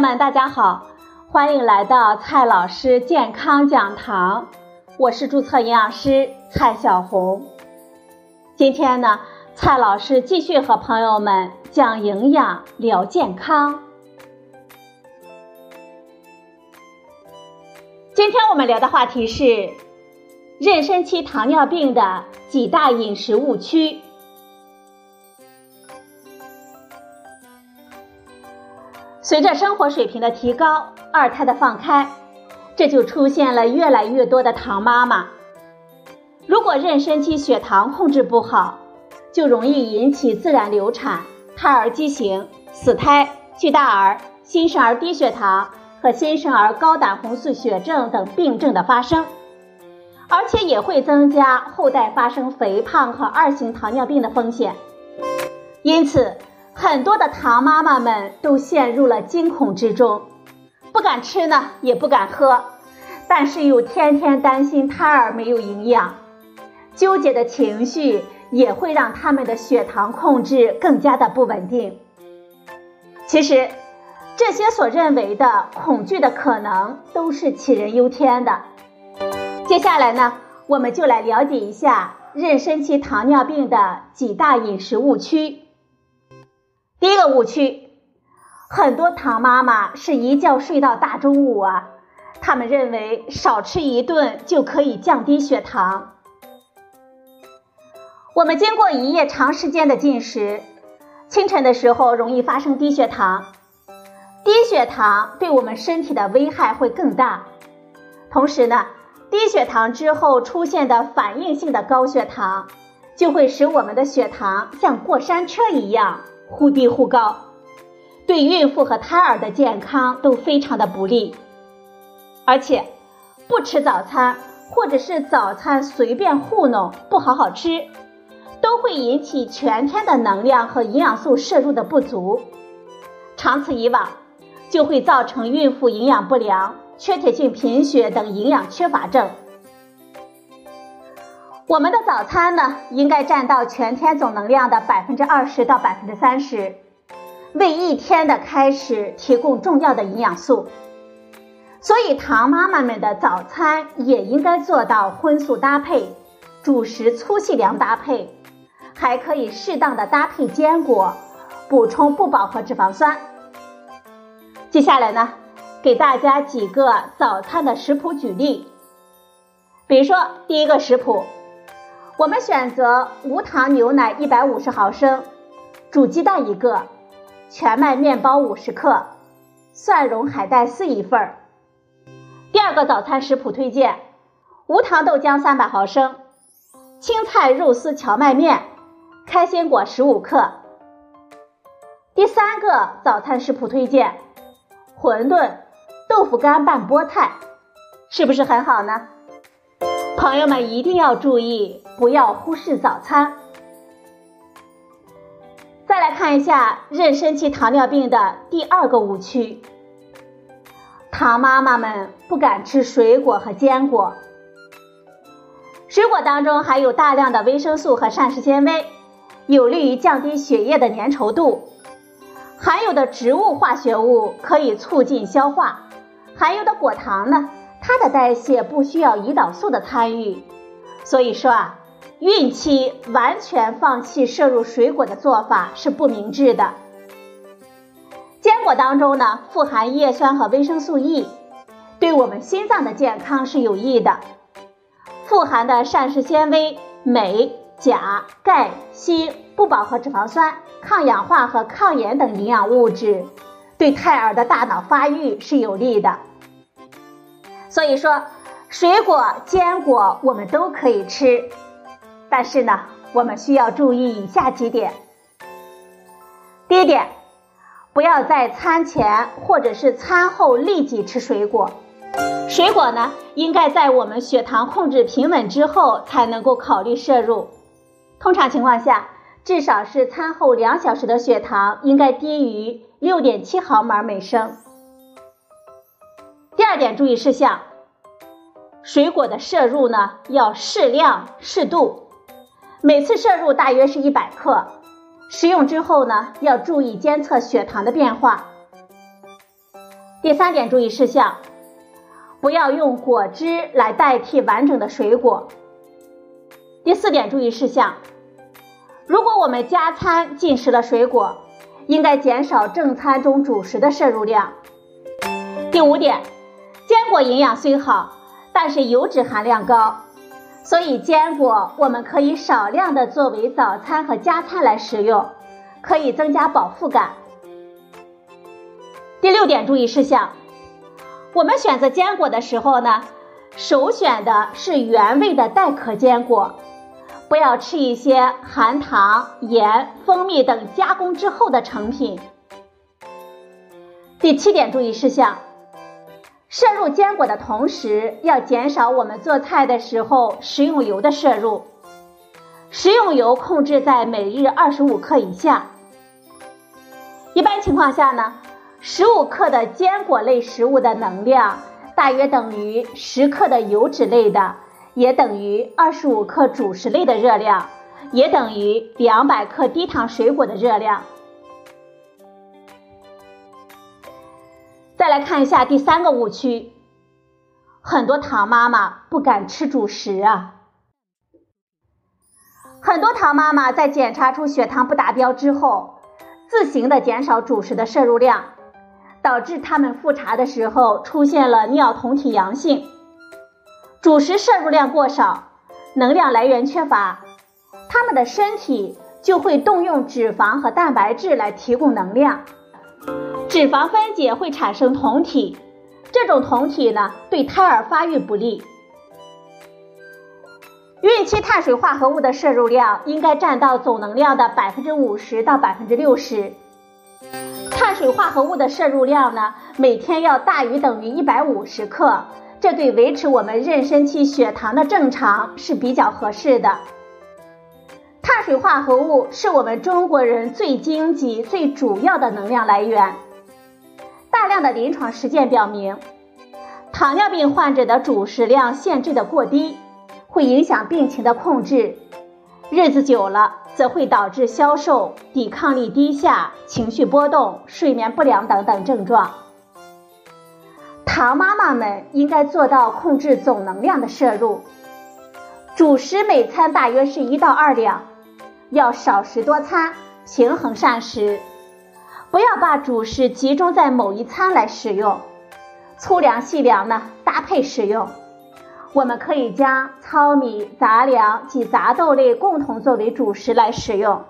友们，大家好，欢迎来到蔡老师健康讲堂，我是注册营养师蔡小红。今天呢，蔡老师继续和朋友们讲营养聊健康。今天我们聊的话题是妊娠期糖尿病的几大饮食误区。随着生活水平的提高，二胎的放开，这就出现了越来越多的糖妈妈。如果妊娠期血糖控制不好，就容易引起自然流产、胎儿畸形、死胎、巨大儿、新生儿低血糖和新生儿高胆红素血症等病症的发生，而且也会增加后代发生肥胖和二型糖尿病的风险。因此，很多的糖妈妈们都陷入了惊恐之中，不敢吃呢，也不敢喝，但是又天天担心胎儿没有营养，纠结的情绪也会让他们的血糖控制更加的不稳定。其实，这些所认为的恐惧的可能都是杞人忧天的。接下来呢，我们就来了解一下妊娠期糖尿病的几大饮食误区。第一个误区，很多糖妈妈是一觉睡到大中午啊，他们认为少吃一顿就可以降低血糖。我们经过一夜长时间的进食，清晨的时候容易发生低血糖，低血糖对我们身体的危害会更大。同时呢，低血糖之后出现的反应性的高血糖，就会使我们的血糖像过山车一样。忽低忽高，对孕妇和胎儿的健康都非常的不利。而且，不吃早餐或者是早餐随便糊弄，不好好吃，都会引起全天的能量和营养素摄入的不足。长此以往，就会造成孕妇营养不良、缺铁性贫血等营养缺乏症。我们的早餐呢，应该占到全天总能量的百分之二十到百分之三十，为一天的开始提供重要的营养素。所以，糖妈妈们的早餐也应该做到荤素搭配，主食粗细粮搭配，还可以适当的搭配坚果，补充不饱和脂肪酸。接下来呢，给大家几个早餐的食谱举例，比如说第一个食谱。我们选择无糖牛奶一百五十毫升，煮鸡蛋一个，全麦面包五十克，蒜蓉海带丝一份儿。第二个早餐食谱推荐：无糖豆浆三百毫升，青菜肉丝荞麦面，开心果十五克。第三个早餐食谱推荐：馄饨、豆腐干拌菠菜，是不是很好呢？朋友们一定要注意，不要忽视早餐。再来看一下妊娠期糖尿病的第二个误区：糖妈妈们不敢吃水果和坚果。水果当中含有大量的维生素和膳食纤维，有利于降低血液的粘稠度；含有的植物化学物可以促进消化；含有的果糖呢？它的代谢不需要胰岛素的参与，所以说啊，孕期完全放弃摄入水果的做法是不明智的。坚果当中呢，富含叶酸和维生素 E，对我们心脏的健康是有益的。富含的膳食纤维、镁、钾、钙、锌、不饱和脂肪酸、抗氧化和抗炎等营养物质，对胎儿的大脑发育是有利的。所以说，水果、坚果我们都可以吃，但是呢，我们需要注意以下几点。第一点，不要在餐前或者是餐后立即吃水果。水果呢，应该在我们血糖控制平稳之后才能够考虑摄入。通常情况下，至少是餐后两小时的血糖应该低于六点七毫摩尔每升。第二点注意事项，水果的摄入呢要适量适度，每次摄入大约是一百克。食用之后呢要注意监测血糖的变化。第三点注意事项：不要用果汁来代替完整的水果。第四点注意事项：如果我们加餐进食了水果，应该减少正餐中主食的摄入量。第五点，坚果营养虽好，但是油脂含量高，所以坚果我们可以少量的作为早餐和加餐来食用，可以增加饱腹感。第六点注意事项，我们选择坚果的时候呢，首选的是原味的带壳坚果。不要吃一些含糖、盐、蜂蜜等加工之后的成品。第七点注意事项：摄入坚果的同时，要减少我们做菜的时候食用油的摄入，食用油控制在每日二十五克以下。一般情况下呢，十五克的坚果类食物的能量大约等于十克的油脂类的。也等于二十五克主食类的热量，也等于两百克低糖水果的热量。再来看一下第三个误区，很多糖妈妈不敢吃主食啊。很多糖妈妈在检查出血糖不达标之后，自行的减少主食的摄入量，导致他们复查的时候出现了尿酮体阳性。主食摄入量过少，能量来源缺乏，他们的身体就会动用脂肪和蛋白质来提供能量。脂肪分解会产生酮体，这种酮体呢对胎儿发育不利。孕期碳水化合物的摄入量应该占到总能量的百分之五十到百分之六十。碳水化合物的摄入量呢，每天要大于等于一百五十克。这对维持我们妊娠期血糖的正常是比较合适的。碳水化合物是我们中国人最经济、最主要的能量来源。大量的临床实践表明，糖尿病患者的主食量限制的过低，会影响病情的控制，日子久了则会导致消瘦、抵抗力低下、情绪波动、睡眠不良等等症状。糖妈妈们应该做到控制总能量的摄入，主食每餐大约是一到二两，要少食多餐，平衡膳食，不要把主食集中在某一餐来使用，粗粮细粮呢搭配使用。我们可以将糙米、杂粮及杂豆类共同作为主食来使用，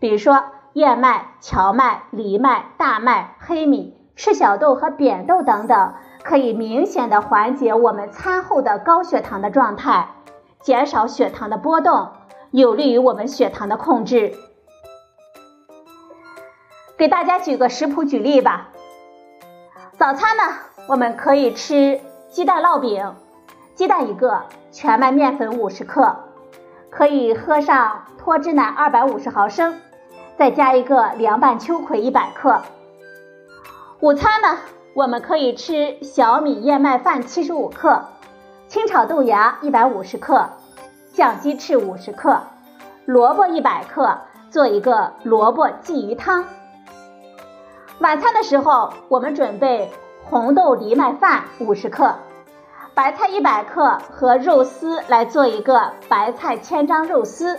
比如说燕麦、荞麦、藜麦、大麦、黑米、赤小豆和扁豆等等。可以明显的缓解我们餐后的高血糖的状态，减少血糖的波动，有利于我们血糖的控制。给大家举个食谱举例吧。早餐呢，我们可以吃鸡蛋烙饼，鸡蛋一个，全麦面粉五十克，可以喝上脱脂奶二百五十毫升，再加一个凉拌秋葵一百克。午餐呢？我们可以吃小米燕麦饭七十五克，清炒豆芽一百五十克，酱鸡翅五十克，萝卜一百克，做一个萝卜鲫鱼汤。晚餐的时候，我们准备红豆藜麦饭五十克，白菜一百克和肉丝来做一个白菜千张肉丝，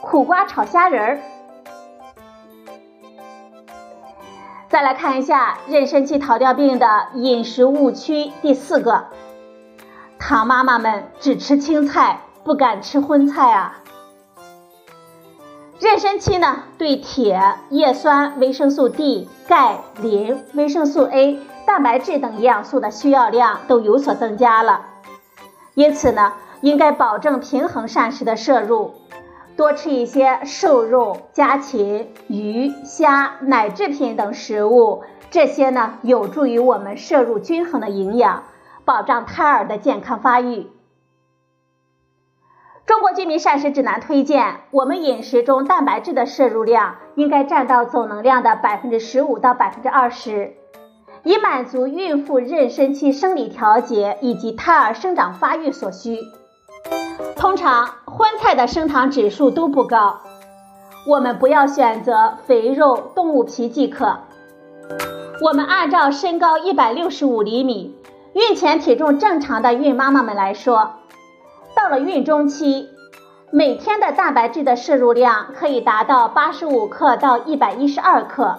苦瓜炒虾仁儿。再来看一下妊娠期糖尿病的饮食误区第四个，糖妈妈们只吃青菜，不敢吃荤菜啊。妊娠期呢，对铁、叶酸、维生素 D、钙、磷、维生素 A、蛋白质等营养素的需要量都有所增加了，因此呢，应该保证平衡膳食的摄入。多吃一些瘦肉、家禽、鱼、虾、奶制品等食物，这些呢有助于我们摄入均衡的营养，保障胎儿的健康发育。中国居民膳食指南推荐，我们饮食中蛋白质的摄入量应该占到总能量的百分之十五到百分之二十，以满足孕妇妊娠期生理调节以及胎儿生长发育所需。通常荤菜的升糖指数都不高，我们不要选择肥肉、动物皮即可。我们按照身高一百六十五厘米、孕前体重正常的孕妈妈们来说，到了孕中期，每天的蛋白质的摄入量可以达到八十五克到一百一十二克，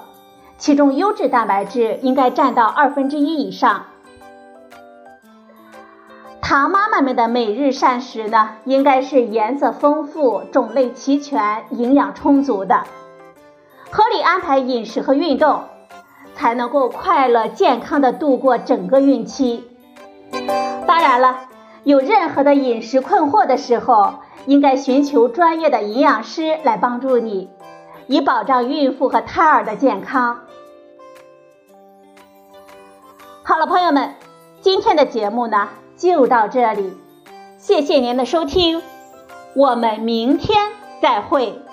其中优质蛋白质应该占到二分之一以上。糖妈妈们的每日膳食呢，应该是颜色丰富、种类齐全、营养充足的，合理安排饮食和运动。才能够快乐健康的度过整个孕期。当然了，有任何的饮食困惑的时候，应该寻求专业的营养师来帮助你，以保障孕妇和胎儿的健康。好了，朋友们，今天的节目呢就到这里，谢谢您的收听，我们明天再会。